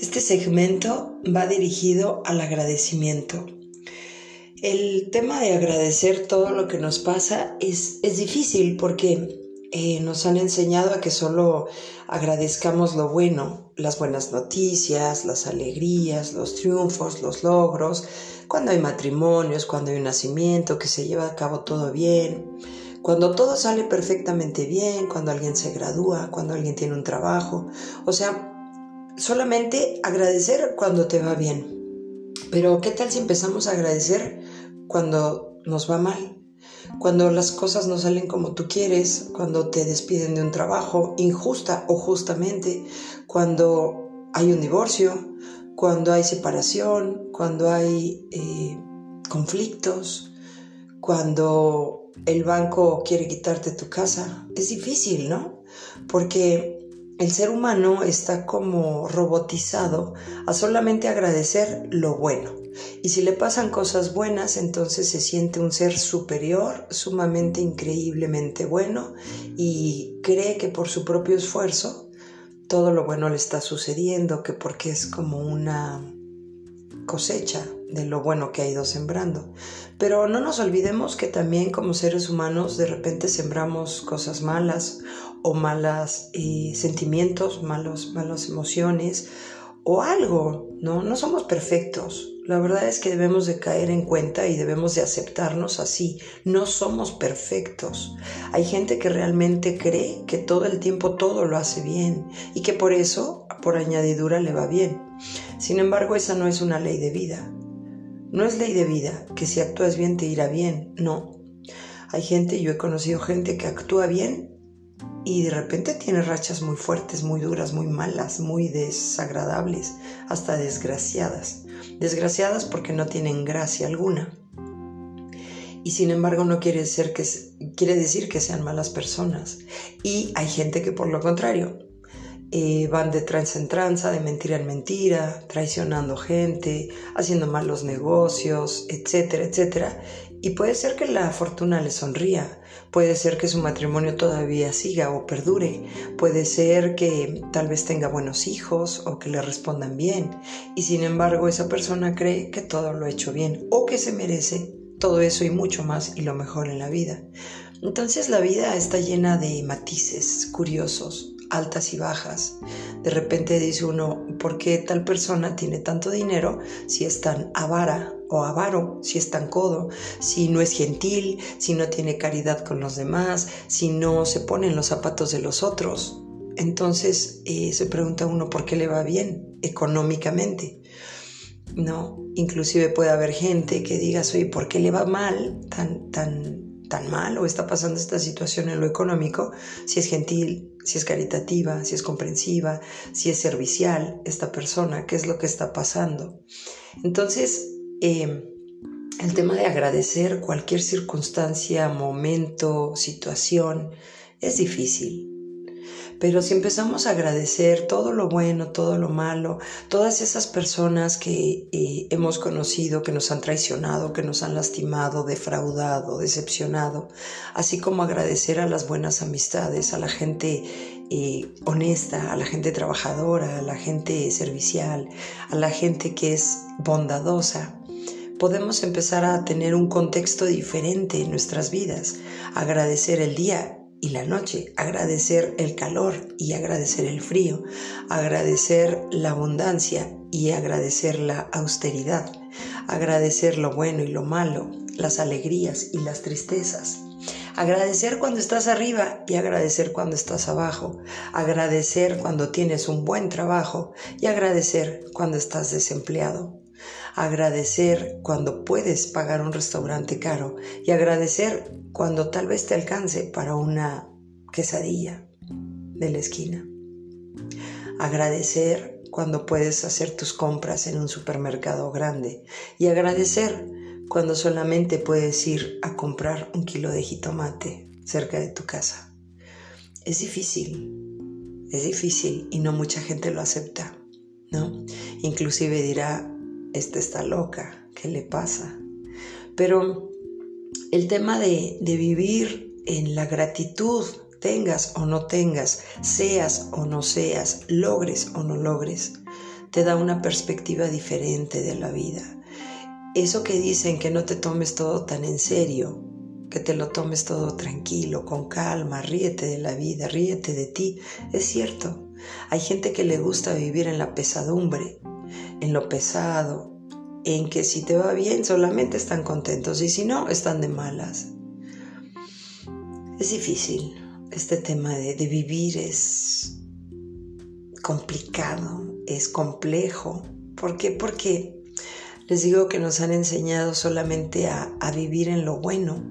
Este segmento va dirigido al agradecimiento. El tema de agradecer todo lo que nos pasa es, es difícil porque eh, nos han enseñado a que solo agradezcamos lo bueno, las buenas noticias, las alegrías, los triunfos, los logros, cuando hay matrimonios, cuando hay un nacimiento, que se lleva a cabo todo bien, cuando todo sale perfectamente bien, cuando alguien se gradúa, cuando alguien tiene un trabajo. O sea, solamente agradecer cuando te va bien. Pero ¿qué tal si empezamos a agradecer cuando nos va mal? Cuando las cosas no salen como tú quieres, cuando te despiden de un trabajo injusta o justamente, cuando hay un divorcio, cuando hay separación, cuando hay eh, conflictos, cuando el banco quiere quitarte tu casa. Es difícil, ¿no? Porque el ser humano está como robotizado a solamente agradecer lo bueno. Y si le pasan cosas buenas, entonces se siente un ser superior, sumamente increíblemente bueno, y cree que por su propio esfuerzo todo lo bueno le está sucediendo, que porque es como una cosecha de lo bueno que ha ido sembrando. Pero no nos olvidemos que también como seres humanos de repente sembramos cosas malas o malas eh, sentimientos, malos, malas emociones o algo, ¿no? No somos perfectos. La verdad es que debemos de caer en cuenta y debemos de aceptarnos así. No somos perfectos. Hay gente que realmente cree que todo el tiempo todo lo hace bien y que por eso, por añadidura, le va bien. Sin embargo, esa no es una ley de vida. No es ley de vida que si actúas bien te irá bien. No. Hay gente, yo he conocido gente que actúa bien y de repente tiene rachas muy fuertes, muy duras, muy malas, muy desagradables, hasta desgraciadas. Desgraciadas porque no tienen gracia alguna. Y sin embargo no quiere, ser que, quiere decir que sean malas personas. Y hay gente que por lo contrario eh, van de tranza en tranza, de mentira en mentira, traicionando gente, haciendo malos negocios, etcétera, etcétera. Y puede ser que la fortuna le sonría, puede ser que su matrimonio todavía siga o perdure, puede ser que tal vez tenga buenos hijos o que le respondan bien, y sin embargo esa persona cree que todo lo ha hecho bien o que se merece todo eso y mucho más y lo mejor en la vida. Entonces la vida está llena de matices curiosos, altas y bajas. De repente dice uno, ¿por qué tal persona tiene tanto dinero si es tan avara o avaro, si es tan codo, si no es gentil, si no tiene caridad con los demás, si no se pone en los zapatos de los otros? Entonces eh, se pregunta uno por qué le va bien económicamente. No, inclusive puede haber gente que diga, oye, ¿por qué le va mal tan, tan tan mal o está pasando esta situación en lo económico, si es gentil, si es caritativa, si es comprensiva, si es servicial esta persona, qué es lo que está pasando. Entonces, em, el tema de agradecer cualquier circunstancia, momento, situación, es difícil. Pero si empezamos a agradecer todo lo bueno, todo lo malo, todas esas personas que eh, hemos conocido, que nos han traicionado, que nos han lastimado, defraudado, decepcionado, así como agradecer a las buenas amistades, a la gente eh, honesta, a la gente trabajadora, a la gente servicial, a la gente que es bondadosa, podemos empezar a tener un contexto diferente en nuestras vidas, agradecer el día y la noche, agradecer el calor y agradecer el frío, agradecer la abundancia y agradecer la austeridad, agradecer lo bueno y lo malo, las alegrías y las tristezas. Agradecer cuando estás arriba y agradecer cuando estás abajo. Agradecer cuando tienes un buen trabajo y agradecer cuando estás desempleado agradecer cuando puedes pagar un restaurante caro y agradecer cuando tal vez te alcance para una quesadilla de la esquina. Agradecer cuando puedes hacer tus compras en un supermercado grande y agradecer cuando solamente puedes ir a comprar un kilo de jitomate cerca de tu casa. Es difícil, es difícil y no mucha gente lo acepta, ¿no? Inclusive dirá, esta está loca, ¿qué le pasa? Pero el tema de, de vivir en la gratitud, tengas o no tengas, seas o no seas, logres o no logres, te da una perspectiva diferente de la vida. Eso que dicen que no te tomes todo tan en serio, que te lo tomes todo tranquilo, con calma, ríete de la vida, ríete de ti, es cierto. Hay gente que le gusta vivir en la pesadumbre, en lo pesado, en que si te va bien solamente están contentos y si no, están de malas. Es difícil, este tema de, vivir es complicado, es complejo. ¿Por qué? Porque les digo que nos han enseñado solamente a, a, vivir en lo bueno,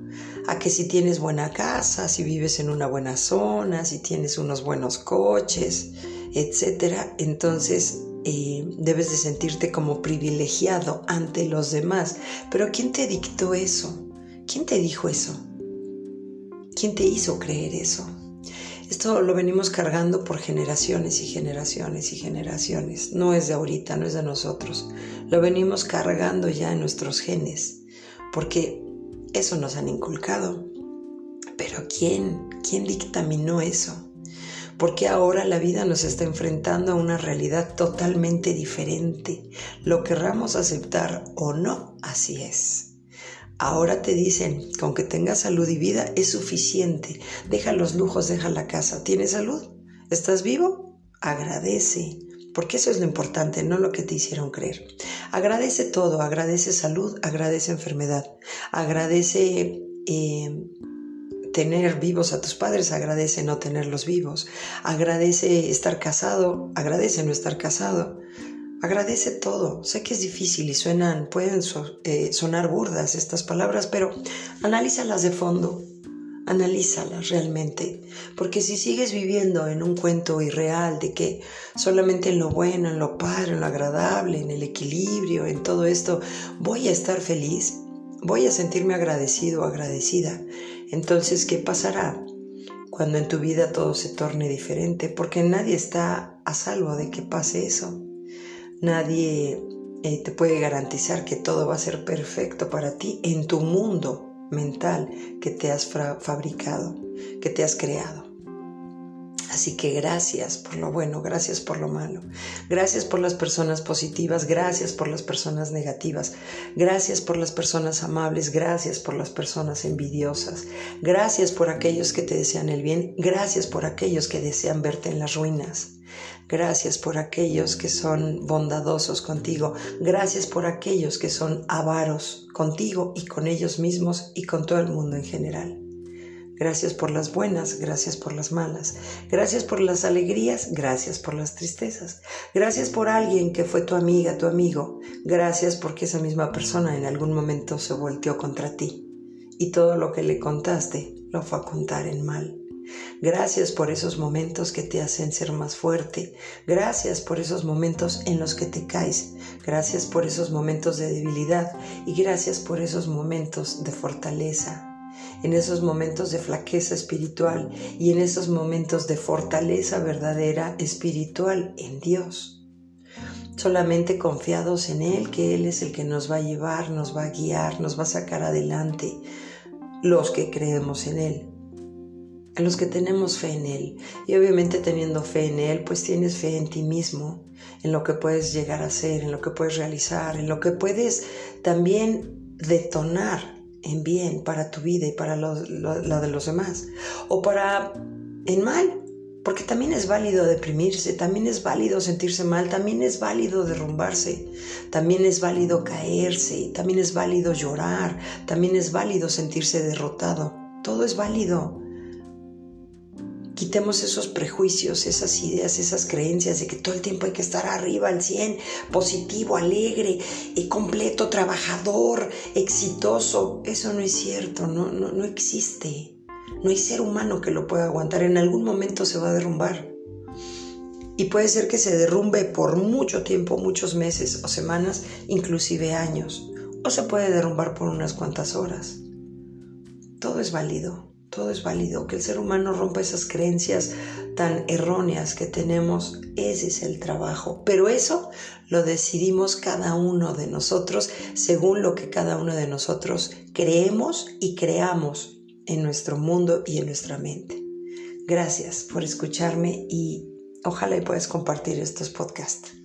a que si tienes buena casa, si vives en una buena zona, si tienes unos buenos coches, etcétera, entonces debes de sentirte como privilegiado ante los demás. Pero ¿quién te dictó eso? ¿Quién te dijo eso? ¿Quién te hizo creer eso? Esto lo venimos cargando por generaciones y generaciones y generaciones. No es de ahorita, no es de nosotros. Lo venimos cargando ya en nuestros genes, porque eso nos han inculcado. Pero ¿quién? ¿Quién dictaminó eso? Porque ahora la vida nos está enfrentando a una realidad totalmente diferente. Lo querramos aceptar o no, así es. Ahora te dicen, con que tengas salud y vida es suficiente. Deja los lujos, deja la casa. ¿Tienes salud? ¿Estás vivo? Agradece, porque eso es lo importante, no lo que te hicieron creer. Agradece todo, agradece salud, agradece enfermedad, agradece eh, tener vivos a tus padres, agradece no tenerlos vivos, agradece estar casado, agradece no estar casado, agradece todo. Sé que es difícil y suenan, pueden eh, sonar burdas estas palabras, pero analízalas de fondo, analízalas realmente, porque si sigues viviendo en un cuento irreal de que solamente en lo bueno, en lo padre, en lo agradable, en el equilibrio, en todo esto, voy a estar feliz, voy a sentirme agradecido o agradecida. Entonces, ¿qué pasará cuando en tu vida todo se torne diferente? Porque nadie está a salvo de que pase eso. Nadie eh, te puede garantizar que todo va a ser perfecto para ti en tu mundo mental que te has fabricado, que te has creado. Así que gracias por lo bueno, gracias por lo malo, gracias por las personas positivas, gracias por las personas negativas, gracias por las personas amables, gracias por las personas envidiosas, gracias por aquellos que te desean el bien, gracias por aquellos que desean verte en las ruinas. Gracias por aquellos que son bondadosos contigo. Gracias por aquellos que son avaros contigo y con ellos mismos y con todo el mundo en general. Gracias por las buenas, gracias por las malas. Gracias por las alegrías, gracias por las tristezas. Gracias por alguien que fue tu amiga, tu amigo. Gracias porque esa misma persona en algún momento se volteó contra ti. Y todo lo que le contaste lo fue a contar en mal. Gracias por esos momentos que te hacen ser más fuerte. Gracias por esos momentos en los que te caes. Gracias por esos momentos de debilidad y gracias por esos momentos de fortaleza en esos momentos de flaqueza espiritual y en esos momentos de fortaleza verdadera espiritual en Dios. Solamente confiados en Él, que Él es el que nos va a llevar, nos va a guiar, nos va a sacar adelante, los que creemos en Él los que tenemos fe en Él. Y obviamente teniendo fe en Él, pues tienes fe en ti mismo, en lo que puedes llegar a ser, en lo que puedes realizar, en lo que puedes también detonar en bien para tu vida y para la de los demás. O para en mal, porque también es válido deprimirse, también es válido sentirse mal, también es válido derrumbarse, también es válido caerse, también es válido llorar, también es válido sentirse derrotado. Todo es válido. Quitemos esos prejuicios, esas ideas, esas creencias de que todo el tiempo hay que estar arriba al 100, positivo, alegre, y completo, trabajador, exitoso. Eso no es cierto, no, no, no existe. No hay ser humano que lo pueda aguantar. En algún momento se va a derrumbar. Y puede ser que se derrumbe por mucho tiempo, muchos meses o semanas, inclusive años. O se puede derrumbar por unas cuantas horas. Todo es válido. Todo es válido, que el ser humano rompa esas creencias tan erróneas que tenemos, ese es el trabajo. Pero eso lo decidimos cada uno de nosotros según lo que cada uno de nosotros creemos y creamos en nuestro mundo y en nuestra mente. Gracias por escucharme y ojalá y puedas compartir estos podcasts.